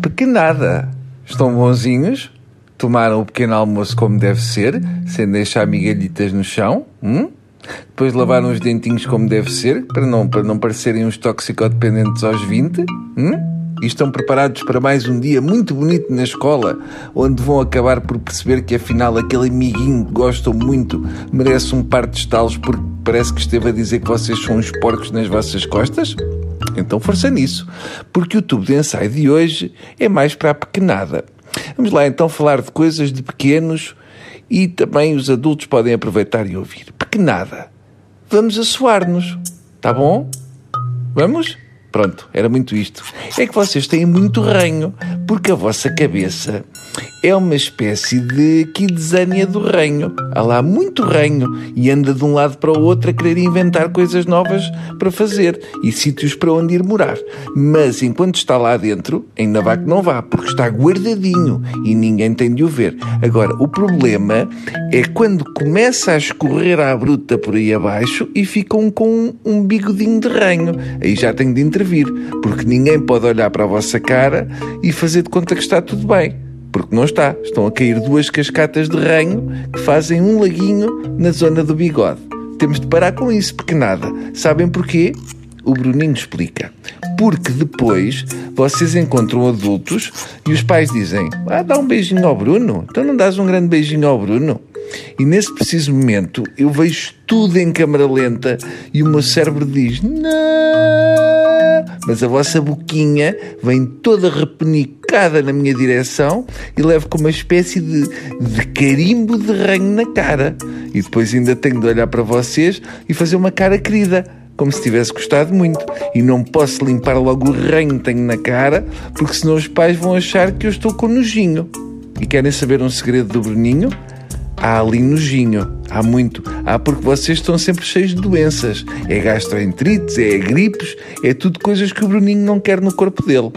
Pequenada. Estão bonzinhos? Tomaram o pequeno almoço como deve ser, sem deixar migalhitas no chão? Hum? Depois lavaram os dentinhos como deve ser, para não, para não parecerem uns toxicodependentes aos 20? Hum? E estão preparados para mais um dia muito bonito na escola, onde vão acabar por perceber que afinal aquele amiguinho que gostam muito merece um par de estalos porque parece que esteve a dizer que vocês são uns porcos nas vossas costas? Então força nisso, porque o tubo de ensaio de hoje é mais para a pequenada. Vamos lá então falar de coisas de pequenos e também os adultos podem aproveitar e ouvir. Pequenada. Vamos assoar-nos, tá bom? Vamos? Pronto, era muito isto. É que vocês têm muito ranho, porque a vossa cabeça é uma espécie de Kidzania do reino. Há lá muito reino e anda de um lado para o outro a querer inventar coisas novas para fazer e sítios para onde ir morar. Mas enquanto está lá dentro, ainda vá que não vá, porque está guardadinho e ninguém tem de o ver. Agora, o problema é quando começa a escorrer à bruta por aí abaixo e ficam com um bigodinho de reino. Aí já tenho de intervir, porque ninguém pode olhar para a vossa cara e fazer de conta que está tudo bem porque não está. Estão a cair duas cascatas de ranho que fazem um laguinho na zona do bigode. Temos de parar com isso, porque nada. Sabem porquê? O Bruninho explica. Porque depois vocês encontram adultos e os pais dizem: Ah, dá um beijinho ao Bruno. Então não dás um grande beijinho ao Bruno? E nesse preciso momento eu vejo tudo em câmara lenta e o meu cérebro diz: Não! mas a vossa boquinha vem toda repenicada na minha direção e levo com uma espécie de, de carimbo de ranho na cara. E depois ainda tenho de olhar para vocês e fazer uma cara querida como se tivesse gostado muito. E não posso limpar logo o ranho que tenho na cara, porque senão os pais vão achar que eu estou com nojinho. E querem saber um segredo do Bruninho? Há ali nojinho. Há muito. Há porque vocês estão sempre cheios de doenças. É gastroenterites, é gripes, é tudo coisas que o Bruninho não quer no corpo dele.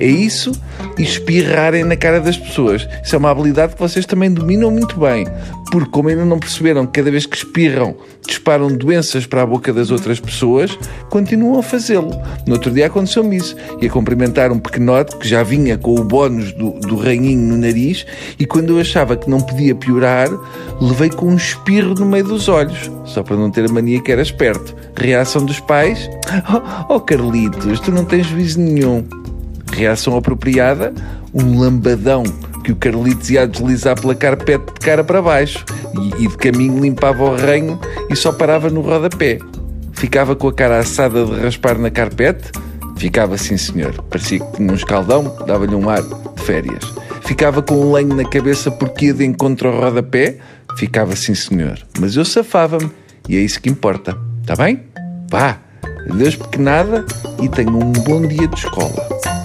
É isso e espirrarem na cara das pessoas. Isso é uma habilidade que vocês também dominam muito bem. Porque, como ainda não perceberam que cada vez que espirram disparam doenças para a boca das outras pessoas, continuam a fazê-lo. No outro dia aconteceu-me isso. Ia cumprimentar um pequenote que já vinha com o bónus do, do no nariz e quando eu achava que não podia piorar, levei com um espirro no meio dos olhos, só para não ter a mania que era esperto. Reação dos pais: Oh, oh Carlitos, tu não tens juízo nenhum. Reação apropriada: um lambadão que o Carlitos ia deslizar pela carpete de cara para baixo e, e de caminho limpava o ranho e só parava no rodapé. Ficava com a cara assada de raspar na carpete? Ficava sim, senhor. Parecia que tinha um escaldão, dava-lhe um ar de férias. Ficava com um lenho na cabeça porque ia de encontro ao rodapé? Ficava sim, senhor. Mas eu safava-me e é isso que importa. Está bem? Vá, adeus pequenada e tenha um bom dia de escola.